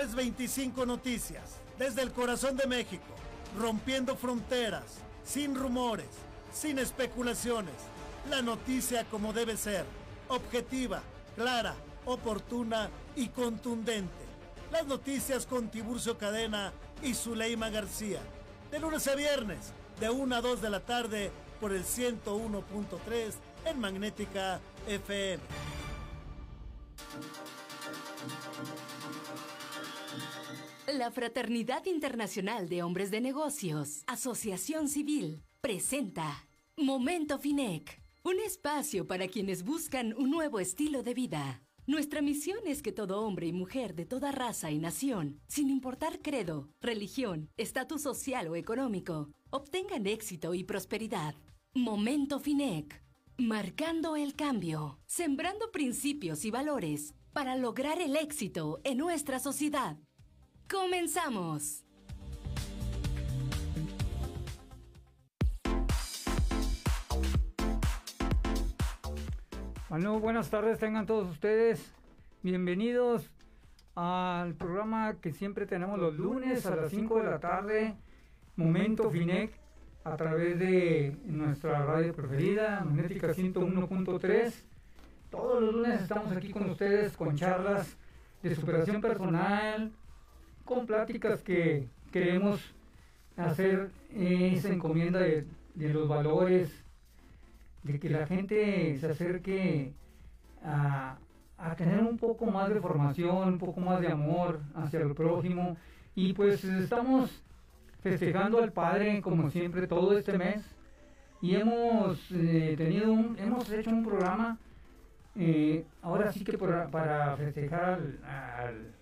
325 Noticias, desde el corazón de México, rompiendo fronteras, sin rumores, sin especulaciones. La noticia como debe ser, objetiva, clara, oportuna y contundente. Las noticias con Tiburcio Cadena y Zuleima García. De lunes a viernes, de 1 a 2 de la tarde, por el 101.3 en Magnética FM. La Fraternidad Internacional de Hombres de Negocios, Asociación Civil, presenta Momento Finec, un espacio para quienes buscan un nuevo estilo de vida. Nuestra misión es que todo hombre y mujer de toda raza y nación, sin importar credo, religión, estatus social o económico, obtengan éxito y prosperidad. Momento Finec, marcando el cambio, sembrando principios y valores para lograr el éxito en nuestra sociedad. ¡Comenzamos! Bueno, buenas tardes tengan todos ustedes. Bienvenidos al programa que siempre tenemos los lunes a las 5 de la tarde, Momento Finec, a través de nuestra radio preferida, Magnética 101.3. Todos los lunes estamos aquí con ustedes con charlas de superación personal, con pláticas que queremos hacer esa encomienda de, los valores, de que la gente se acerque a, tener un poco más de formación, un poco más de amor hacia el prójimo. Y pues estamos festejando al Padre como siempre todo este mes y hemos eh, tenido un, hemos hecho un programa eh, ahora sí que para, para festejar al, al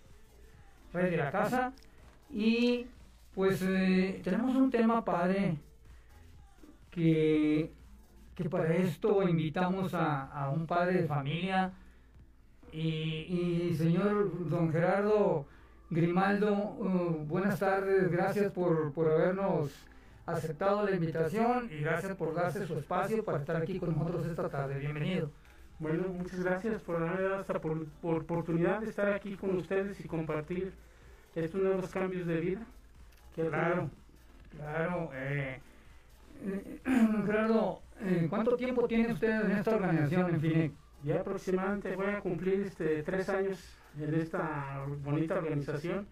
rey de la casa y pues eh, tenemos un tema padre que, que para esto invitamos a, a un padre de familia y, y señor don Gerardo Grimaldo, uh, buenas tardes, gracias por, por habernos aceptado la invitación y gracias por darse su espacio para estar aquí con nosotros esta tarde. Bienvenido. Bueno, muchas gracias por haberme dado esta por, por oportunidad de estar aquí con ustedes y compartir estos nuevos cambios de vida. Claro, claro. Eh, eh, Gerardo, eh, ¿cuánto tiempo tiene usted en esta organización, en FINEC? Ya aproximadamente voy a cumplir este, tres años en esta bonita organización,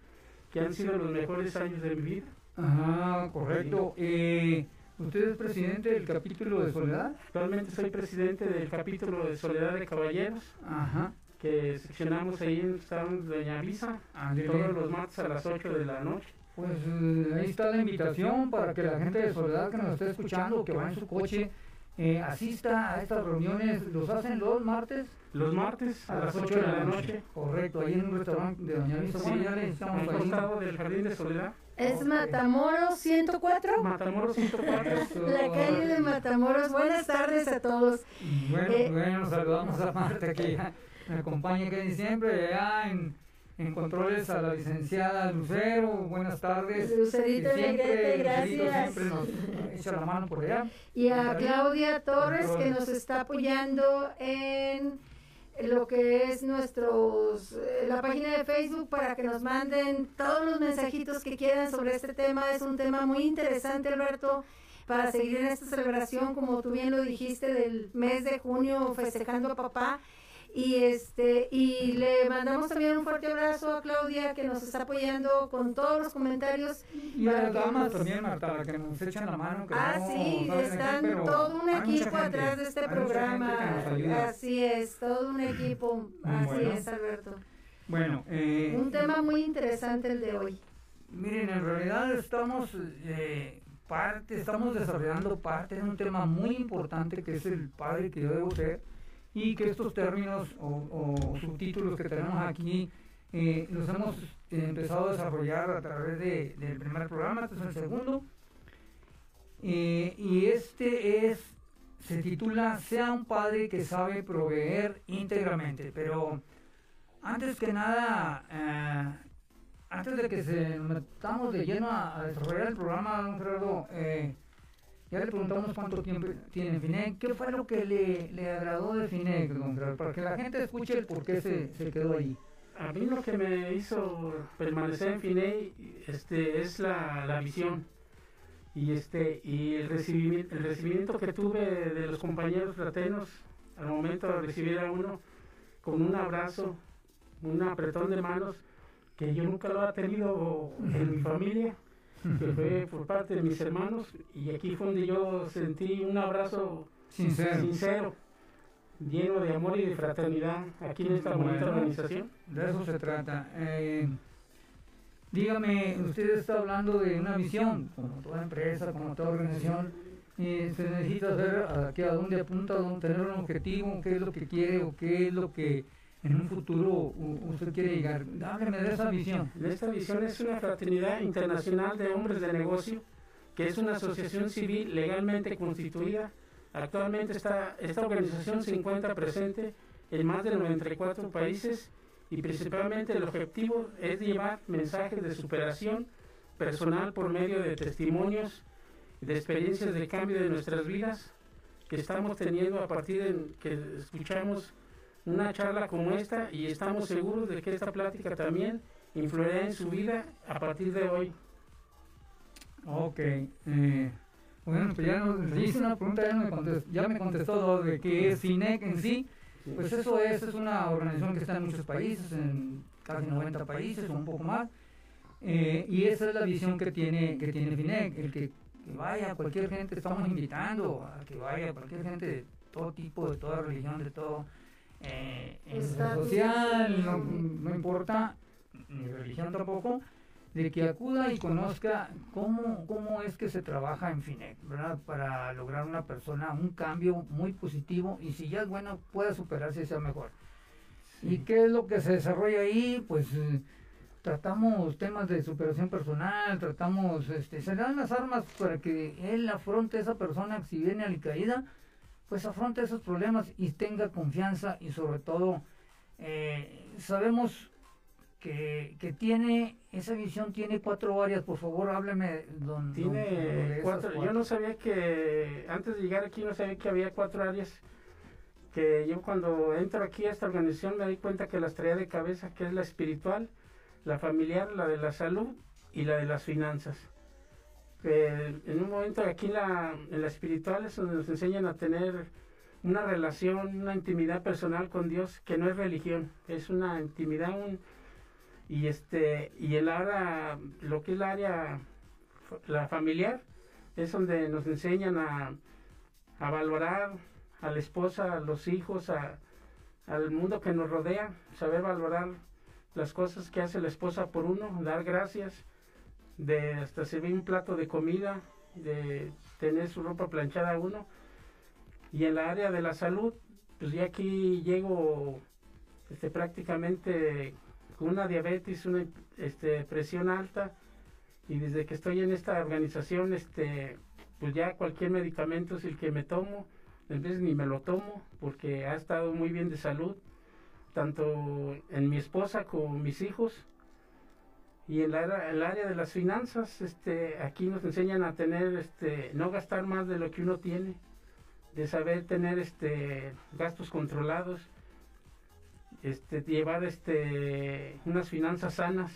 que han sido los mejores años de mi vida. Ajá, correcto. Eh, ¿Usted es presidente del capítulo de Soledad? Actualmente soy presidente del capítulo de Soledad de Caballeros. Ajá. Que seccionamos ahí en de Doña Ándele. todos los martes a las 8 de la noche. Pues eh, ahí está la invitación para que la gente de Soledad que nos esté escuchando, que va en su coche, eh, asista a estas reuniones. ¿Los hacen los martes? Los martes a, las 8 de la noche. Correcto, ahí en un restaurante de Doña Visa. Sí, Bueno, ya le al estamos ahí. costado del Jardín de Soledad. Es Matamoros 104. Matamoros 104. La calle de Matamoros. Buenas tardes a todos. Bueno, Eh, bueno, saludamos a Marta que me acompaña que siempre allá en, en controles a la licenciada Lucero. Buenas tardes. Lucerito Negrete, gracias. siempre nos echa la mano por allá. Y a Claudia Torres que nos está apoyando en lo que es nuestros eh, la página de Facebook para que nos manden todos los mensajitos que quieran sobre este tema. Es un tema muy interesante, Alberto, para seguir en esta celebración, como tú bien lo dijiste, del mes de junio festejando a papá. Y este y le mandamos también un fuerte abrazo a Claudia que nos está apoyando con todos los comentarios. Y a las damas también, Marta, que nos echan la mano. ah, sí, están todo un equipo atrás de este programa. Así es, todo un equipo. Así es, Alberto. Bueno, eh, un tema muy interesante el de hoy. Miren, en realidad estamos eh, parte, estamos desarrollando parte de un tema muy importante que es el padre que yo debo ser y que estos términos o, subtítulos que tenemos aquí eh, los hemos empezado a desarrollar a través de, del primer programa, este es el segundo. Eh, y este es, se titula Sea un padre que sabe proveer íntegramente, pero antes que nada, eh, antes de que se metamos de lleno a, desarrollar el programa, don Gerardo, eh, ya le preguntamos cuánto tiempo tiene FINEC. ¿Qué fue lo que le, le agradó de FINEC? Para que la gente escuche el por qué se, se quedó ahí. A mí lo que me hizo permanecer en FINEC este, es la, la visión y este y el recibimiento, el recibimiento que tuve de los compañeros latinos al momento de recibir a uno con un abrazo, un apretón de manos que yo nunca lo había tenido en mi familia, que fue por parte de mis hermanos, y aquí fue donde yo sentí un abrazo sincero, lleno de amor y de fraternidad aquí en esta bonita organización. De eso se trata. Eh, dígame, usted está hablando de una misión, como toda empresa, como toda organización, y se necesita saber a, a dónde apunta, a dónde tener un objetivo, qué es lo que quiere o qué es lo que en un futuro usted quiere llegar. Hábleme de esa visión. Esta visión es una fraternidad internacional de hombres de negocio, que es una asociación civil legalmente constituida. Actualmente esta, esta organización se encuentra presente en más de 94 países y principalmente el objetivo es llevar mensajes de superación personal por medio de testimonios, de experiencias de cambio de nuestras vidas que estamos teniendo a partir de que escuchamos una charla como esta y estamos seguros de que esta plática también influirá en su vida a partir de hoy. Ok. Eh, bueno, pues ya nos hice una pregunta, ya me contestó, ya me contestó de qué es FINEC en sí. Pues eso es, es una organización que está en muchos países, en casi 90 países o un poco más. Eh, y esa es la visión que tiene, que tiene FINEC, el que, que vaya cualquier gente, estamos invitando a que vaya cualquier gente de todo tipo, de toda religión, de todo eh, en social, no, importa, ni religión tampoco, de que acuda y conozca cómo, cómo es que se trabaja en FINEC, ¿verdad? Para lograr una persona un cambio muy positivo y si ya es bueno, pueda superarse y sea mejor. ¿Y qué es lo que se desarrolla ahí? Pues eh, tratamos temas de superación personal, tratamos, este, se dan las armas para que él afronte a esa persona si viene a la caída, pues afronte esos problemas y tenga confianza y sobre todo eh, sabemos que, que, tiene, esa visión tiene cuatro áreas, por favor hábleme, don. Tiene cuatro, yo no sabía que, antes de llegar aquí no sabía que había cuatro áreas, que yo cuando entro aquí a esta organización me di cuenta que las traía de cabeza, que es la espiritual, la familiar, la de la salud y la de las finanzas en un momento aquí la, en la espiritual es donde nos enseñan a tener una relación, una intimidad personal con Dios que no es religión, es una intimidad y este y el área, lo que es la área la familiar es donde nos enseñan a, a valorar a la esposa, a los hijos, a, al mundo que nos rodea, saber valorar las cosas que hace la esposa por uno, dar gracias de hasta servir un plato de comida, de tener su ropa planchada uno. Y en la área de la salud, pues ya aquí llego este, prácticamente con una diabetes, una este, presión alta. Y desde que estoy en esta organización, este, pues ya cualquier medicamento es el que me tomo. En vez ni me lo tomo porque ha estado muy bien de salud, tanto en mi esposa como mis hijos y en el área de las finanzas, este, aquí nos enseñan a tener, este, no gastar más de lo que uno tiene, de saber tener este, gastos controlados, este, llevar este, unas finanzas sanas,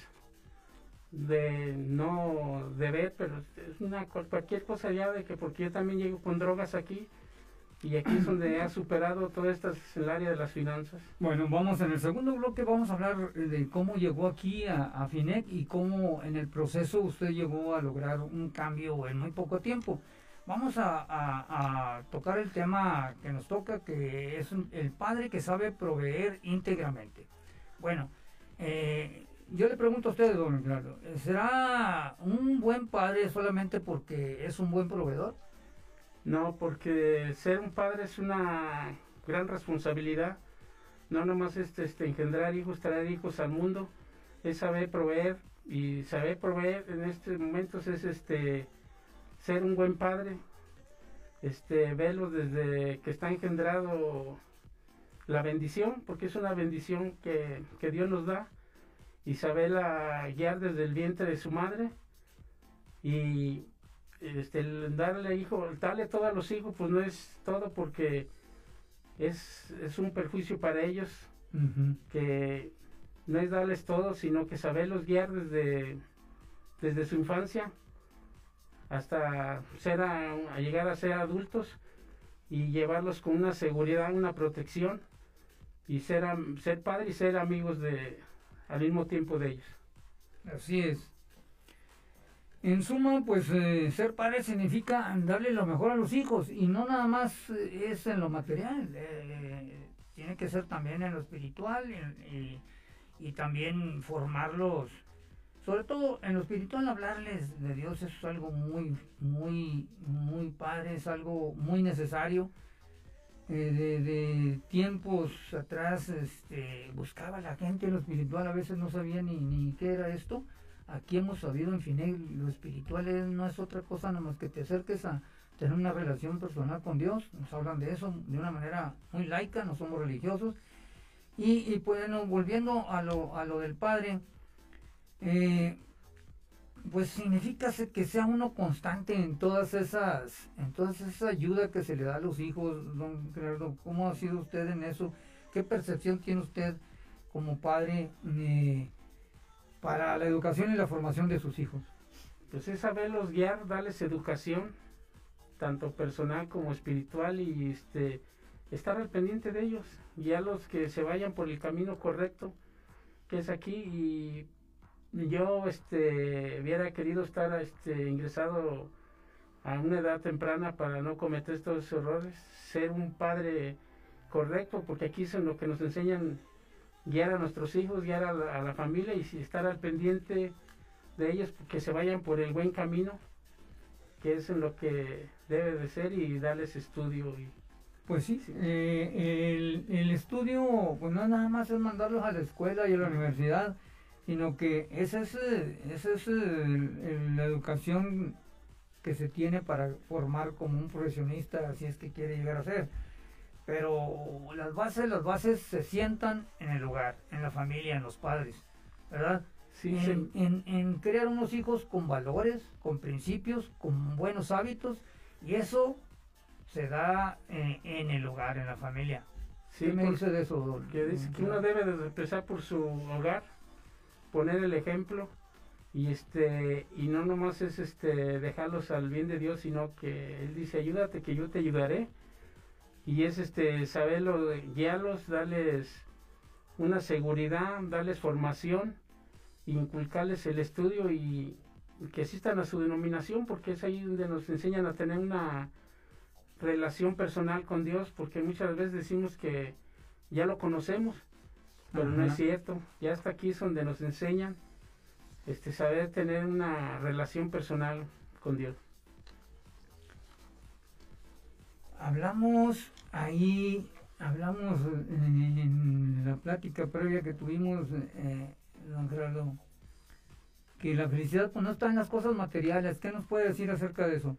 de no deber, pero es una cualquier cosa ya de que porque yo también llego con drogas aquí, y aquí es donde ha superado todo esto en el área de las finanzas. Bueno, vamos en el segundo bloque, vamos a hablar de cómo llegó aquí a, a, FINEC y cómo en el proceso usted llegó a lograr un cambio en muy poco tiempo. Vamos a, a tocar el tema que nos toca, que es el padre que sabe proveer íntegramente. Bueno, eh, yo le pregunto a usted, don Ricardo, ¿será un buen padre solamente porque es un buen proveedor? No, porque ser un padre es una gran responsabilidad. No nomás este, este, engendrar hijos, traer hijos al mundo, es saber proveer. Y saber proveer en estos momentos es este ser un buen padre, este verlos desde que está engendrado la bendición, porque es una bendición que, que Dios nos da, y saberla guiar desde el vientre de su madre y este, darle hijo, darle todo a los hijos, pues no es todo porque es, es un perjuicio para ellos, que no es darles todo, sino que saberlos guiar desde, desde su infancia hasta ser a, llegar a ser adultos y llevarlos con una seguridad, una protección y ser, ser padre y ser amigos de al mismo tiempo de ellos. Así es. En suma, pues eh, ser padre significa darle lo mejor a los hijos y no nada más eh, es en lo material, eh, tiene que ser también en lo espiritual y, también formarlos, sobre todo en lo espiritual hablarles de Dios es algo muy, muy, muy padre, es algo muy necesario. De, de, tiempos atrás este, buscaba la gente en lo espiritual, a veces no sabía ni, ni qué era esto Aquí hemos sabido en fin, lo espiritual no es otra cosa nada más que te acerques a tener una relación personal con Dios. Nos hablan de eso de una manera muy laica, no somos religiosos. Y, pues bueno, volviendo a lo, a lo del Padre, eh, pues significa que sea uno constante en todas esas, en toda esa ayuda que se le da a los hijos, don Gerardo. ¿Cómo ha sido usted en eso? ¿Qué percepción tiene usted como padre? Eh, para la educación y la formación de sus hijos? Pues es saberlos guiar, darles educación, tanto personal como espiritual, y este estar al pendiente de ellos, guiarlos que se vayan por el camino correcto, que es aquí, y yo este hubiera querido estar este ingresado a una edad temprana para no cometer estos errores, ser un padre correcto, porque aquí es en lo que nos enseñan guiar a nuestros hijos, guiar a la, familia y estar al pendiente de ellos, que se vayan por el buen camino, que es en lo que debe de ser y darles estudio. Y, pues sí, eh, el, el, estudio, pues no nada más es mandarlos a la escuela y a la universidad, sino que esa es, esa es la educación que se tiene para formar como un profesionista, así es que quiere llegar a ser pero las bases, las bases se sientan en el hogar, en la familia, en los padres, ¿verdad? Sí, en, En, crear unos hijos con valores, con principios, con buenos hábitos, y eso se da en, el hogar, en la familia. Sí, ¿Qué me dice de eso, Que dice que uno debe de empezar por su hogar, poner el ejemplo, y este y no nomás es este dejarlos al bien de Dios, sino que él dice, ayúdate que yo te ayudaré y es este saberlo, guiarlos, darles una seguridad, darles formación, inculcarles el estudio y que asistan a su denominación, porque es ahí donde nos enseñan a tener una relación personal con Dios, porque muchas veces decimos que ya lo conocemos, pero no es cierto, ya hasta aquí es donde nos enseñan este saber tener una relación personal con Dios. Hablamos ahí, hablamos en, la plática previa que tuvimos, eh, don Gerardo, que la felicidad pues, no está en las cosas materiales. ¿Qué nos puede decir acerca de eso?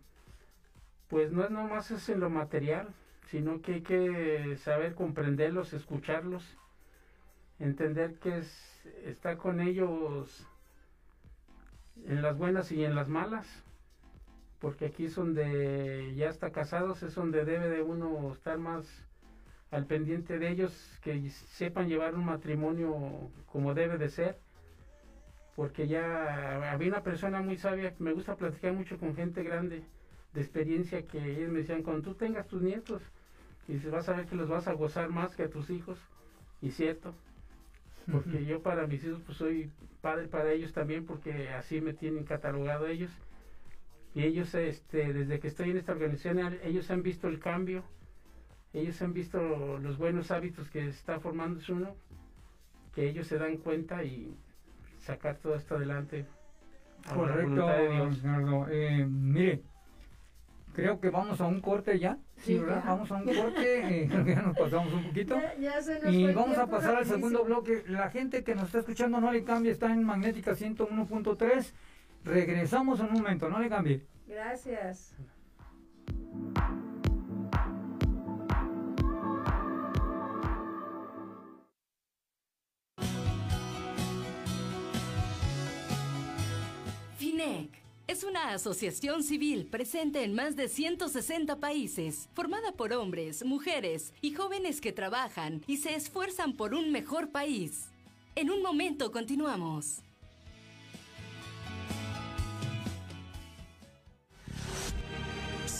Pues no es nomás es en lo material, sino que hay que saber comprenderlos, escucharlos, entender que es, está con ellos en las buenas y en las malas porque aquí es donde ya está casados, es donde debe de uno estar más al pendiente de ellos, que sepan llevar un matrimonio como debe de ser, porque ya había una persona muy sabia, me gusta platicar mucho con gente grande de experiencia, que ellos me decían, cuando tú tengas tus nietos, Y vas a ver que los vas a gozar más que a tus hijos. Y cierto, porque yo para mis hijos pues soy padre para ellos también porque así me tienen catalogado ellos y ellos este desde que estoy en esta organización ellos han visto el cambio ellos han visto los buenos hábitos que está formando uno que ellos se dan cuenta y sacar todo esto adelante correcto eh, mire creo que vamos a un corte ya. Sí, Vamos a un corte, eh, ya nos pasamos un poquito. y vamos a pasar al segundo bloque. La gente que nos está escuchando no le cambie, está en Magnética 101.3. Regresamos en un momento, no le cambie. Gracias. FINEC es una asociación civil presente en más de 160 países, formada por hombres, mujeres y jóvenes que trabajan y se esfuerzan por un mejor país. En un momento continuamos.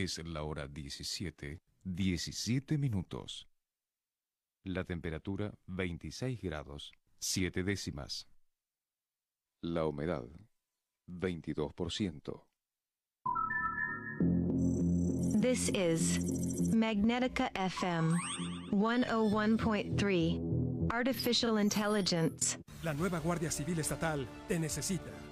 Es la hora 17, 17 minutos. La temperatura 26 grados Siete décimas. La humedad, 22%. This is Magnetica FM 101.3 Artificial Intelligence. La nueva Guardia Civil Estatal te necesita.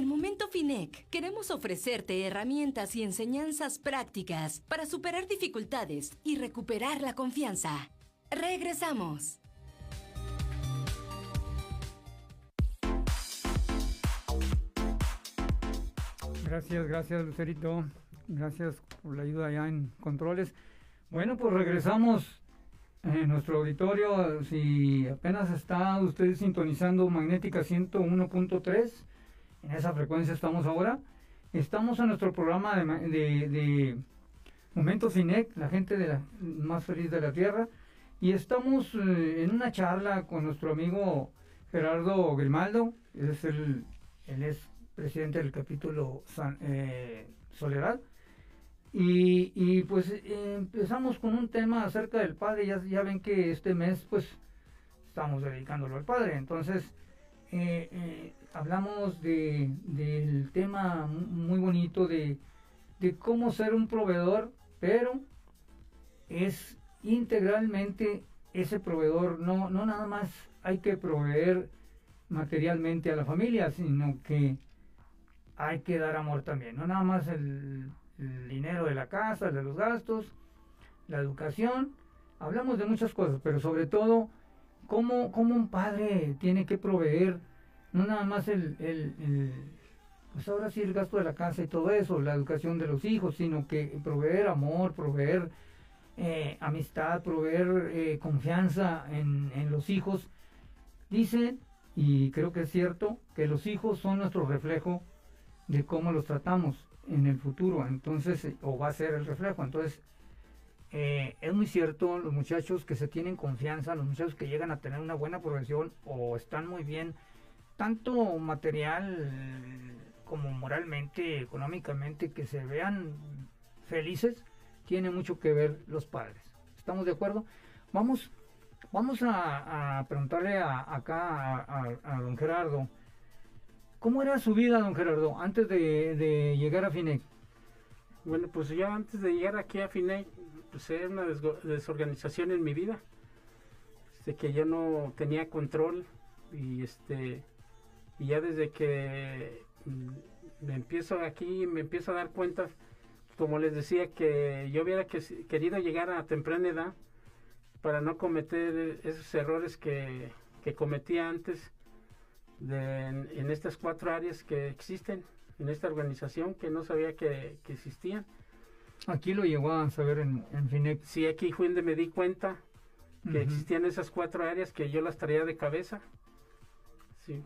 En Momento FINEC queremos ofrecerte herramientas y enseñanzas prácticas para superar dificultades y recuperar la confianza. Regresamos. Gracias, gracias Lucerito. Gracias por la ayuda allá en controles. Bueno, pues regresamos en nuestro auditorio. Si apenas está usted sintonizando Magnética 101.3 en esa frecuencia estamos ahora. Estamos en nuestro programa de, de, de Momentos INEC, la gente de la, más feliz de la Tierra, y estamos eh, en una charla con nuestro amigo Gerardo Grimaldo, es el, él es presidente del capítulo San, eh, Soledad. Y, y pues empezamos con un tema acerca del padre, ya, ya ven que este mes pues estamos dedicándolo al padre, entonces eh, eh, hablamos de, del tema muy bonito de, de, cómo ser un proveedor, pero es integralmente ese proveedor, no, no nada más hay que proveer materialmente a la familia, sino que hay que dar amor también, no nada más el, el dinero de la casa, de los gastos, la educación, hablamos de muchas cosas, pero sobre todo cómo, un padre tiene que proveer, no nada más el, pues ahora sí el gasto de la casa y todo eso, la educación de los hijos, sino que proveer amor, proveer eh, amistad, proveer eh, confianza en, en los hijos. Dice, y creo que es cierto, que los hijos son nuestro reflejo de cómo los tratamos en el futuro, entonces, o va a ser el reflejo. Entonces, eh, es muy cierto, los muchachos que se tienen confianza, los muchachos que llegan a tener una buena profesión o están muy bien, tanto material como moralmente, económicamente, que se vean felices, tiene mucho que ver los padres. ¿Estamos de acuerdo? Vamos, vamos a, preguntarle acá a, don Gerardo, ¿cómo era su vida, don Gerardo, antes de, de llegar a FINEC? Bueno, pues yo antes de llegar aquí a FINEC, pues era una desorganización en mi vida. De que yo no tenía control y este y ya desde que mm, me empiezo aquí me empiezo a dar cuenta como les decía que yo hubiera querido llegar a temprana edad para no cometer esos errores que, que cometía antes en, estas cuatro áreas que existen en esta organización que no sabía que existían Aquí lo llegó a saber en, en Finec. Sí, aquí fue donde me di cuenta que existían esas cuatro áreas que yo las traía de cabeza. Sí.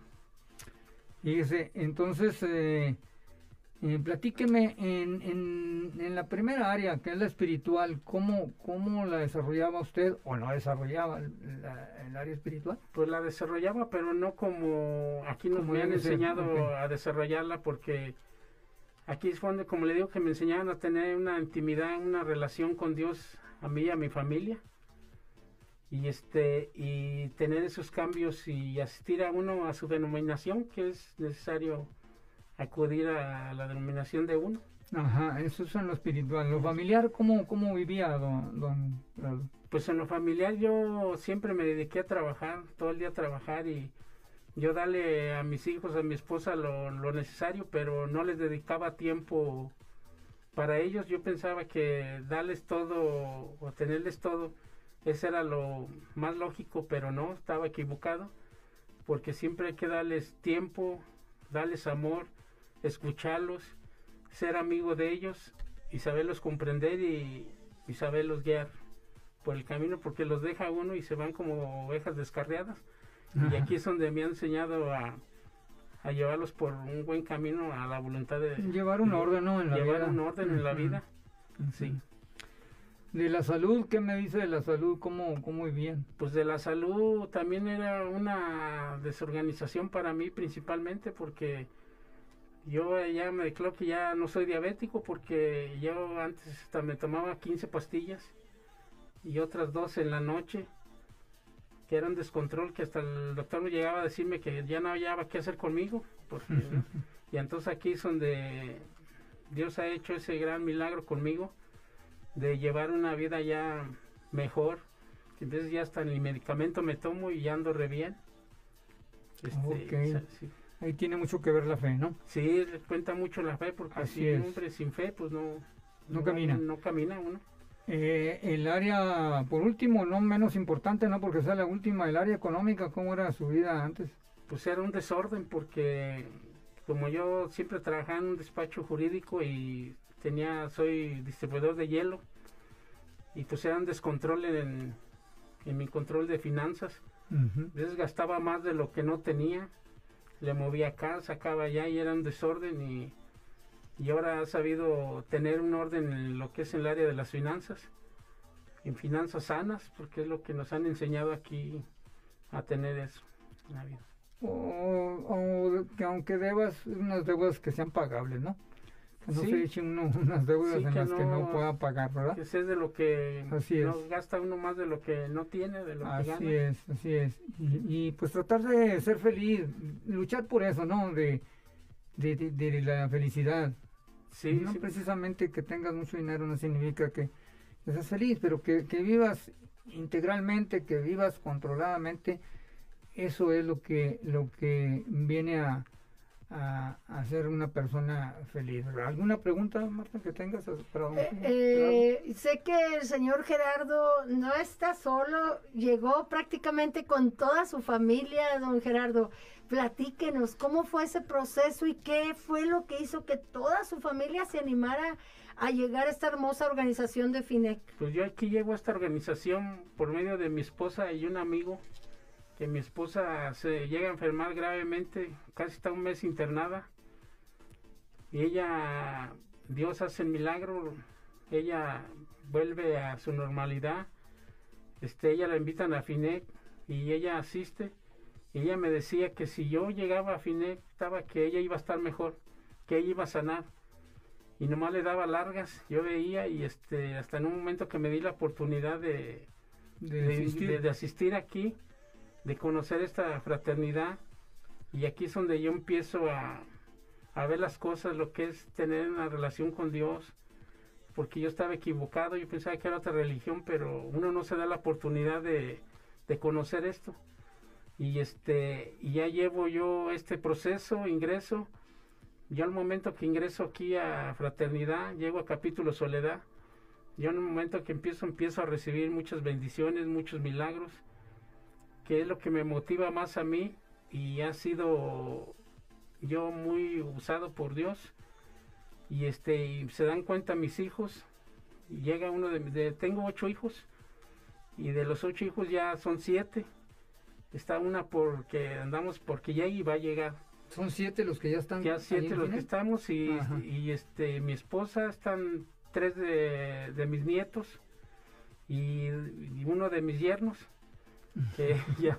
Fíjese, entonces, eh, eh, platíqueme en, en, en, la primera área, que es la espiritual, ¿cómo, cómo la desarrollaba usted o no desarrollaba el área espiritual? Pues la desarrollaba, pero no como aquí nos me han enseñado a desarrollarla, porque Aquí es donde, como le digo, que me enseñaron a tener una intimidad, una relación con Dios, a mí y a mi familia. Y, este, y tener esos cambios y asistir a uno a su denominación, que es necesario acudir a la denominación de uno. Ajá, eso es en lo espiritual. ¿Lo familiar cómo, cómo vivía, don, don, Pues en lo familiar yo siempre me dediqué a trabajar, todo el día a trabajar y yo darle a mis hijos, a mi esposa lo, necesario, pero no les dedicaba tiempo para ellos. Yo pensaba que darles todo o tenerles todo, eso era lo más lógico, pero no, estaba equivocado, porque siempre hay que darles tiempo, darles amor, escucharlos, ser amigo de ellos y saberlos comprender y, y saberlos guiar por el camino, porque los deja uno y se van como ovejas descarriadas y aquí es donde me ha enseñado a, llevarlos por un buen camino a la voluntad de... Llevar un orden, ¿no? En la llevar un orden en la vida. Sí. De la salud, ¿qué me dice de la salud? ¿Cómo, ¿Cómo bien? Pues de la salud también era una desorganización para mí principalmente porque yo ya me declaro que ya no soy diabético porque yo antes hasta me tomaba 15 pastillas y otras dos en la noche que era un descontrol que hasta el doctor me llegaba a decirme que ya no había qué hacer conmigo. Porque, y entonces aquí es donde Dios ha hecho ese gran milagro conmigo de llevar una vida ya mejor. Entonces ya hasta el medicamento me tomo y ya ando re bien. Este, Ahí tiene mucho que ver la fe, ¿no? Sí, cuenta mucho la fe porque si un hombre sin fe pues no, no, camina. No camina uno. Eh, el área, por último, no menos importante, no porque sea la última, el área económica, ¿cómo era su vida antes? Pues era un desorden porque como yo siempre trabajaba en un despacho jurídico y tenía, soy distribuidor de hielo y pues era un descontrol en, en mi control de finanzas. A veces gastaba más de lo que no tenía, le movía acá, sacaba allá y era un desorden y y ahora ha sabido tener un orden en lo que es el área de las finanzas, en finanzas sanas, porque es lo que nos han enseñado aquí a tener eso en la vida. O, que aunque debas unas deudas que sean pagables, ¿no? Que no se echen unas deudas en las que no pueda pagar, ¿verdad? Que sea de lo que así no gasta uno más de lo que no tiene, de lo así que gana. es, así es. Y, pues tratar de ser feliz, luchar por eso, ¿no? De, de, de la felicidad. Sí, no precisamente que tengas mucho dinero no significa que, seas feliz, pero que, vivas integralmente, que vivas controladamente, eso es lo que, lo que viene a, a, ser una persona feliz. ¿Alguna pregunta, Marta, que tengas? Para eh, eh, sé que el señor Gerardo no está solo, llegó prácticamente con toda su familia, don Gerardo. Platíquenos cómo fue ese proceso y qué fue lo que hizo que toda su familia se animara a llegar a esta hermosa organización de FINEC. Pues yo aquí llego a esta organización por medio de mi esposa y un amigo, que mi esposa se llega a enfermar gravemente, casi está un mes internada, y ella, Dios hace el milagro, ella vuelve a su normalidad. Este, ella la invitan a FINEC y ella asiste. Ella me decía que si yo llegaba a FINEC, estaba que ella iba a estar mejor, que ella iba a sanar. Y nomás le daba largas, yo veía y este, hasta en un momento que me di la oportunidad de, De de, asistir. de- de asistir aquí, de conocer esta fraternidad. Y aquí es donde yo empiezo a, a ver las cosas, lo que es tener una relación con Dios. Porque yo estaba equivocado, yo pensaba que era otra religión, pero uno no se da la oportunidad de, de conocer esto. Y este, y ya llevo yo este proceso, ingreso. Yo al momento que ingreso aquí a Fraternidad, llego a capítulo Soledad. Yo en el momento que empiezo, empiezo a recibir muchas bendiciones, muchos milagros, que es lo que me motiva más a mí y ha sido yo muy usado por Dios. Y este, se dan cuenta mis hijos, y llega uno de, de- tengo ocho hijos, y de los ocho hijos ya son siete. Está una porque andamos porque ya iba a llegar. Son siete los que ya están. Ya siete los que estamos y, y, este mi esposa están tres de, de mis nietos y, y uno de mis yernos que ya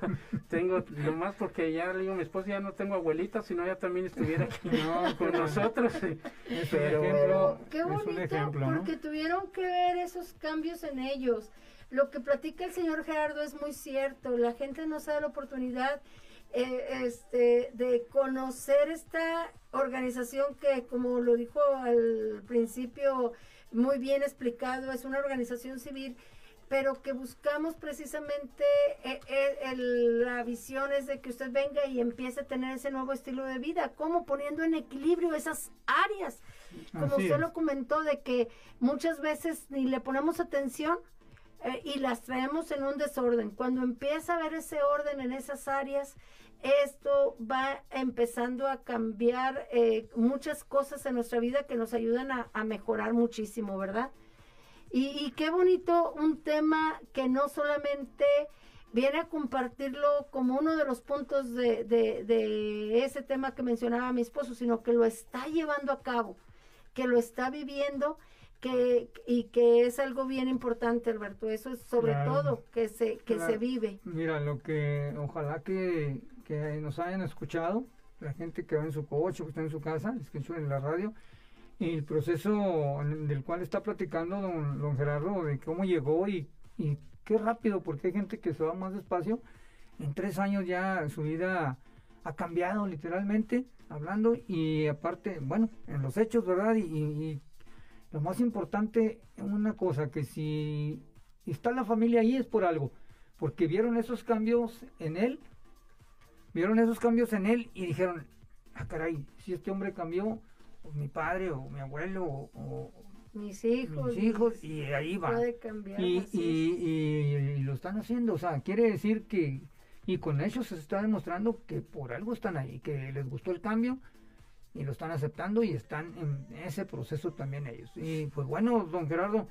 tengo nomás porque ya le digo a mi esposa ya no tengo abuelita sino ya también estuviera aquí No, con nosotros Es pero un ejemplo, Qué es un bonito, ejemplo, ¿no? porque tuvieron que ver esos cambios en ellos. Lo que platica el señor Gerardo es muy cierto. La gente no se da la oportunidad eh, este, de conocer esta organización que, como lo dijo al principio, muy bien explicado, es una organización civil pero que buscamos precisamente eh, eh, el- la visión es de que usted venga y empiece a tener ese nuevo estilo de vida, como poniendo en equilibrio esas áreas, como Así usted es. lo comentó, de que muchas veces ni le ponemos atención eh, y las traemos en un desorden. Cuando empieza a haber ese orden en esas áreas, esto va empezando a cambiar eh, muchas cosas en nuestra vida que nos ayudan a, a mejorar muchísimo, ¿verdad? Y, y qué bonito un tema que no solamente viene a compartirlo como uno de los puntos de, de- de ese tema que mencionaba mi esposo, sino que lo está llevando a cabo, que lo está viviendo que, y que es algo bien importante, Alberto. Eso es sobre Claro. todo que se, que Claro. se vive. Mira, lo que ojalá que, que nos hayan escuchado, la gente que va en su coche, que está en su casa, escuchan en la radio, el proceso del cual está platicando don, don Gerardo, de cómo llegó y, y qué rápido, porque hay gente que se va más despacio. En tres años ya su vida ha cambiado literalmente, hablando, y aparte, bueno, en los hechos, ¿verdad? Y, y lo más importante, una cosa, que si está la familia ahí es por algo, porque vieron esos cambios en él, vieron esos cambios en él y dijeron, ah, caray, si este hombre cambió, mi padre o mi abuelo o, o Mis hijos. mis hijos, y ahí va. Puede cambiar. Y, y- y lo están haciendo, o sea, quiere decir que, y con ellos se está demostrando que por algo están ahí, que les gustó el cambio y lo están aceptando y están en ese proceso también ellos. Y pues bueno, don Gerardo,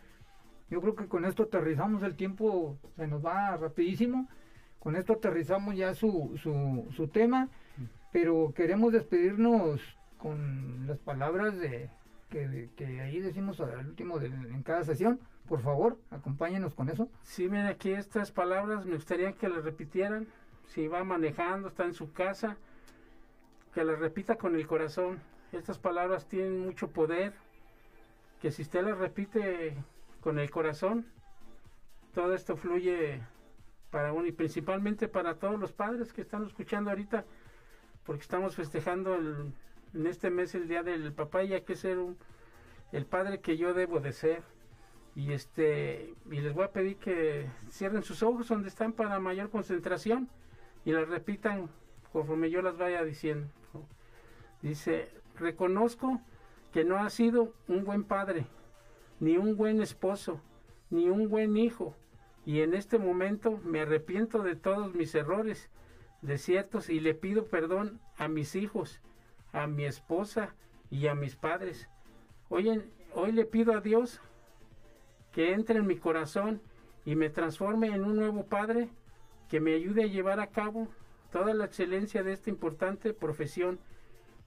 yo creo que con esto aterrizamos el tiempo, se nos va rapidísimo, con esto aterrizamos ya su, su, su tema, pero queremos despedirnos con las palabras de que, ahí decimos al último de- en cada sesión. Por favor, acompáñenos con eso. Sí, mira, aquí estas palabras me gustaría que las repitieran. Si va manejando, está en su casa, que las repita con el corazón. Estas palabras tienen mucho poder. Que si usted las repite con el corazón, todo esto fluye para uno y principalmente para todos los padres que están escuchando ahorita, porque estamos festejando el- en este mes el Día del Papá y hay que ser un- el padre que yo debo de ser. Y este y les voy a pedir que cierren sus ojos donde están para mayor concentración y las repitan conforme yo las vaya diciendo dice reconozco que no ha sido un buen padre ni un buen esposo ni un buen hijo y en este momento me arrepiento de todos mis errores desiertos y le pido perdón a mis hijos a mi esposa y a mis padres hoy, hoy le pido a Dios que entre en mi corazón y me transforme en un nuevo padre que me ayude a llevar a cabo toda la excelencia de esta importante profesión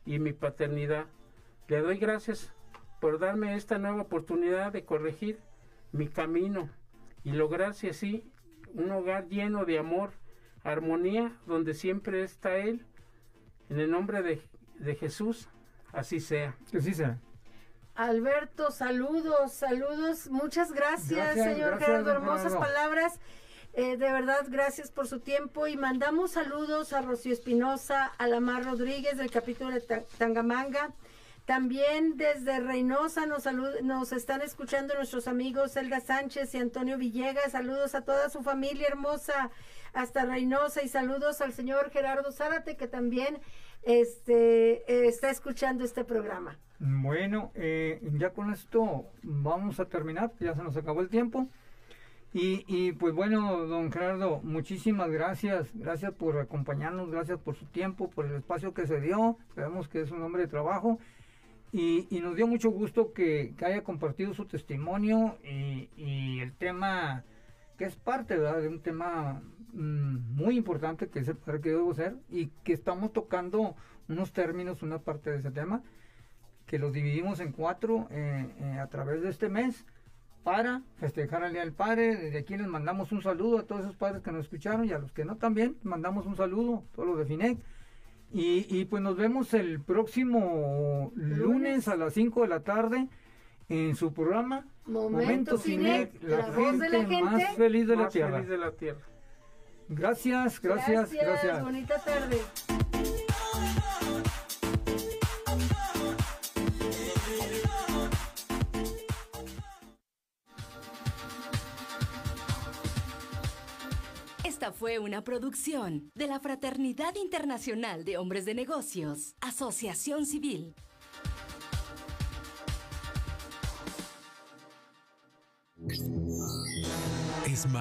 y mi paternidad. Le doy gracias por darme esta nueva oportunidad de corregir mi camino y lograr, si así, un hogar lleno de amor, armonía, donde siempre está Él. En el nombre de, de Jesús, así sea. Así sea. Alberto, saludos, saludos. Muchas gracias, Gracias, señor gracias, Gerardo. Hermosas Gerardo. palabras. Eh, de verdad, gracias por su tiempo. Y mandamos saludos a Rocío Espinosa, a Lamar Rodríguez del capítulo de Ta- Tangamanga. También desde Reynosa nos, salud- nos están escuchando nuestros amigos Elda Sánchez y Antonio Villegas. Saludos a toda su familia hermosa hasta Reynosa y saludos al señor Gerardo Zárate que también este, está escuchando este programa. Bueno, eh, ya con esto vamos a terminar, ya se nos acabó el tiempo. Y, pues bueno, don Gerardo, muchísimas gracias, gracias por acompañarnos, gracias por su tiempo, por el espacio que se dio, sabemos que es un hombre de trabajo y, nos dio mucho gusto que, haya compartido su testimonio y el tema que es parte ¿verdad? de un tema mm, muy importante que es el padre que debo ser y que estamos tocando unos términos, una parte de ese tema que los dividimos en cuatro eh, eh, a través de este mes para festejar al Día del Padre. Desde aquí les mandamos un saludo a todos esos padres que nos escucharon y a los que no también. Mandamos un saludo, todos los de FINEC. Y, y pues nos vemos el próximo lunes a las 5 de la tarde en su programa Momento Finec, la voz de la gente más feliz de la Más tierra. feliz de la tierra. Gracias, gracias, gracias. Bonita tarde. Esta fue una producción de la Fraternidad Internacional de Hombres de Negocios, Asociación Civil. Es más.